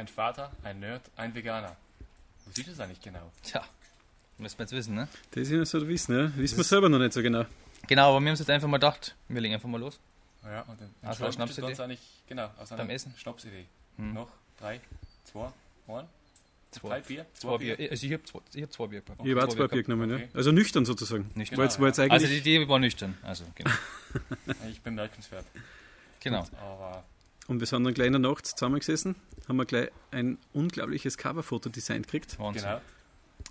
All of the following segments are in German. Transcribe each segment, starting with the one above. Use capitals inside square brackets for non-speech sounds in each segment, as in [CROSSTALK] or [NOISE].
ein Vater, ein Nerd, ein Veganer. Was ist das eigentlich genau? Tja, müssen wir jetzt wissen, ne? Das ist ja so wissen, ne? Wissen wir selber noch nicht so genau. Genau, aber wir haben uns jetzt einfach mal gedacht, wir legen einfach mal los. Ja, und den Also Schnaps ist Schnapsidee? eigentlich, genau, aus einer Beim Essen? Schnapsidee. Hm. Noch drei, zwei, ein, Zwei. drei Bier, Zwei Bier. Also ich habe zwei, ich hab zwei Bier gehabt. Ich habe auch zwei Bier gehabt. genommen, Okay. ja. Also nüchtern sozusagen. Nüchtern. War jetzt, war jetzt eigentlich. Also die Idee war nüchtern. Also, genau. [LAUGHS] Ich bin bemerkenswert. genau. Aber und wir sind dann gleich in der Nacht zusammengesessen, haben wir gleich ein unglaubliches Coverfoto designt gekriegt. Wahnsinn. genau.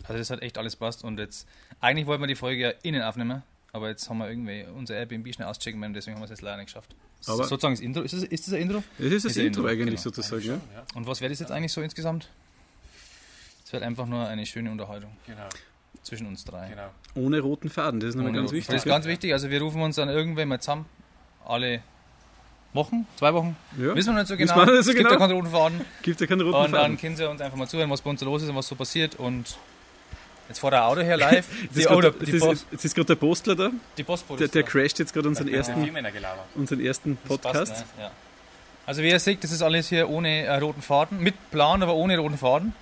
Also das hat echt alles passt und jetzt, eigentlich wollten wir die Folge ja innen aufnehmen, aber jetzt haben wir irgendwie unser Airbnb schnell auschecken müssen, deswegen haben wir es jetzt leider nicht geschafft. Aber- Sozusagen das Intro, ist das, ist das ein Intro? Das ist das Ist Intro Intro, eigentlich genau. sozusagen, ja. Ja, Und was wäre das jetzt eigentlich so insgesamt? Es wird einfach nur eine schöne Unterhaltung genau, zwischen uns drei. genau. Ohne roten Faden, das ist nochmal ganz wichtig. Das ist ganz wichtig, also wir rufen uns dann irgendwann mal zusammen, alle Wochen, zwei Wochen, Ja. wissen wir nicht so genau, nicht so es gibt genau. ja keinen roten Faden. Gibt ja keinen roten Und dann können sie uns einfach mal zuhören, was bei uns so los ist und was so passiert und jetzt fährt der Auto her live, [LAUGHS] die, ist oh, der- die, Post, ist- Jetzt ist gerade der Postler da, die Postbote der, ist der crasht jetzt gerade unseren Ja. ersten, unseren ersten Das passt, Podcast. ne? ja. Also wie ihr seht, das ist alles hier ohne äh, roten Faden, mit Plan, aber ohne roten Faden.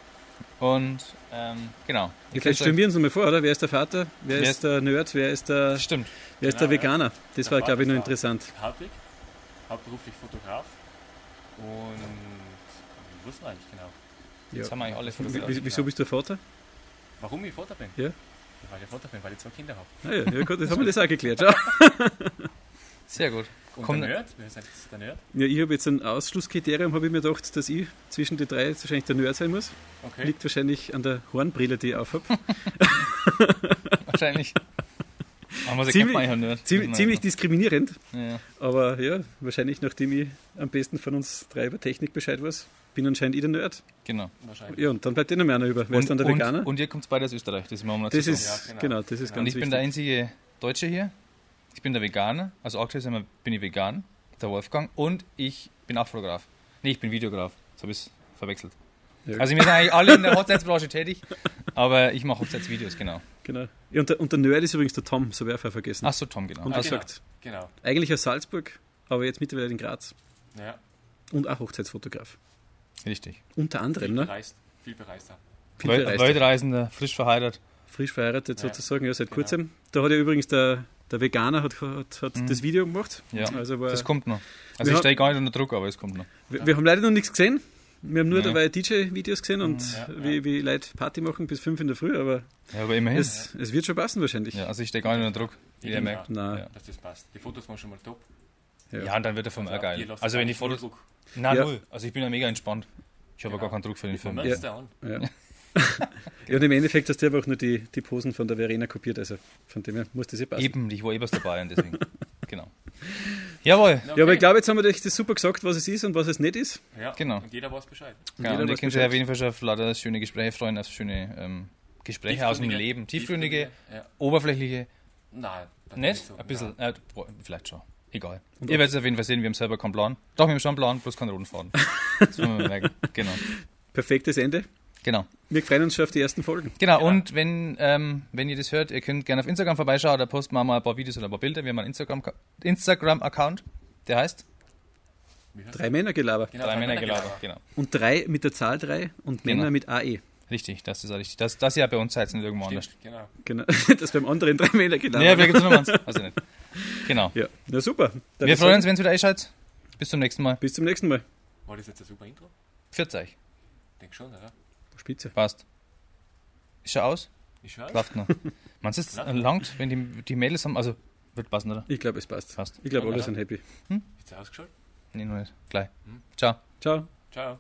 Und ähm, genau. Ihr Vielleicht stellen wir uns nochmal vor, oder? Wer ist der Vater? Wer, Wer ist der Nerd? Wer ist der, Stimmt. wer ist Genau, der ja. Veganer? Das war, glaube ich, noch interessant. Hartwig, hauptberuflich Fotograf. Und war eigentlich genau? Jetzt Ja. haben wir eigentlich alle wie- Wieso bist du Vater? Warum ich Vater bin? Ja. Weil ich Vater bin, weil ich zwei Kinder habe. Ah, ja, ja, gut, das haben wir das auch geklärt. Schau. [LAUGHS] Sehr gut. Und Komm, der Nerd? Wer ist jetzt der Nerd? Ja, ich habe jetzt ein Ausschlusskriterium, habe ich mir gedacht, dass ich zwischen den drei jetzt wahrscheinlich der Nerd sein muss. Okay. Liegt wahrscheinlich an der Hornbrille, die ich aufhab. [LAUGHS] Wahrscheinlich. Ziemlich-. Ziemlich, ziemlich diskriminierend, Ja. aber ja, wahrscheinlich nachdem ich am besten von uns drei über Technik Bescheid weiß, bin anscheinend ich der Nerd. Genau. Wahrscheinlich. Ja, und dann bleibt eh noch mehr einer über. Wer ist dann der und, Veganer? und ihr kommt beide aus Österreich, das ist mir mal das ist, Ja, genau. genau. das ist Genau. ganz Und ich bin wichtig. der einzige Deutsche hier. Ich bin der Veganer. Also aktuell bin ich vegan, der Wolfgang. Und ich bin auch Fotograf. Nee, ich bin Videograf. So habe ich es verwechselt. Ja. Also wir sind eigentlich alle in der Hochzeitsbranche tätig, aber ich mache Hochzeitsvideos, genau. Genau. Ja, und, der, und der Nerd ist übrigens der Tom, so wäre vergessen. Ach so, Tom, genau. und genau. gesagt, Genau. eigentlich aus Salzburg, aber jetzt mittlerweile in Graz. Ja. Und auch Hochzeitsfotograf. richtig. Unter anderem, ne? Bereist. Viel bereister. Viel verreist. Weltreisender, frisch verheiratet. Frisch verheiratet Ja. sozusagen, ja, seit Genau. kurzem. Da hat ja übrigens der, der Veganer hat, hat, hat Mhm. das Video gemacht. Ja, Also war, das kommt noch. Also ich stehe gar nicht unter Druck, aber es kommt noch. wir, wir haben leider noch nichts gesehen. Wir haben nur Nee. dabei DJ-Videos gesehen und Ja, wie, ja. wie Leute Party machen bis fünf in der Früh, aber Ja, aber immerhin. es, es wird schon passen wahrscheinlich. Ja, also ich stehe gar nicht unter Druck, wie Ich ihr merkt. auch, Nein. Ja. Dass das passt. Die Fotos waren schon mal top. Ja. Ja, und dann wird der Film auch Ihr geil. Also wenn die Fotos... Druck. Nein, Ja. null. Also ich bin ja mega entspannt. Ich habe ja Genau. gar keinen Druck für den Film. Man Ja. Ja. ja, und im Endeffekt hast du einfach nur die, die Posen von der Verena kopiert, also von dem her muss das eh passen. Eben, ich war eh was dabei und deswegen. [LAUGHS] genau. Jawohl. Ja, aber ich glaube, jetzt haben wir euch das super gesagt, was es ist und was es nicht ist. Ja, Genau. Und jeder weiß Bescheid. Genau, jeder und ihr weiß könnt sich auf jeden Fall schon auf lauter schöne Gespräche freuen, auf schöne ähm, Gespräche aus dem Leben. Tiefgründige, Ja. oberflächliche, Nein. nicht? so. Ein bisschen, äh, vielleicht schon. Egal. Und Ihr werdet es auf jeden Fall sehen, wir haben selber keinen Plan. Doch, wir haben schon einen Plan, bloß keinen roten Faden. [LAUGHS] Das wollen wir merken. Genau. Perfektes Ende. Genau. Wir freuen uns schon auf die ersten Folgen. Genau, Genau. und wenn, ähm, wenn ihr das hört, ihr könnt gerne auf Instagram vorbeischauen, da posten wir mal ein paar Videos oder ein paar Bilder. Wir haben einen Instagram- Instagram-Account, der heißt heißt Drei Männer gelabert. Genau, Drei drei Männer Männer. Genau. Und drei mit der Zahl drei und Genau. Männer mit AE. Richtig, das ist auch richtig. Das, das ja bei uns seid nicht irgendwo anders. Stimmt, genau. Genau. [LAUGHS] Das beim anderen drei Männer gelabert. Ja, vielleicht gibt es noch eins. Also nicht. Genau. ja. Na super. Dann Wir freuen uns, wenn es wieder einschaltet. Bis zum nächsten Mal. Bis zum nächsten Mal. War das jetzt ein super Intro? 40. Denk schon, oder? Spitze. Passt. Ist schon aus? Ich schwör. Läuft noch. [LAUGHS] Meinst du, es langt, wenn die, die Mädels haben? Also, wird passen, oder? Ich glaube, es passt. Passt. Ich glaube, alle Ja. sind happy. Ist er ausgeschaltet? Nee, noch nicht. Gleich. Hm. Ciao. Ciao. Ciao.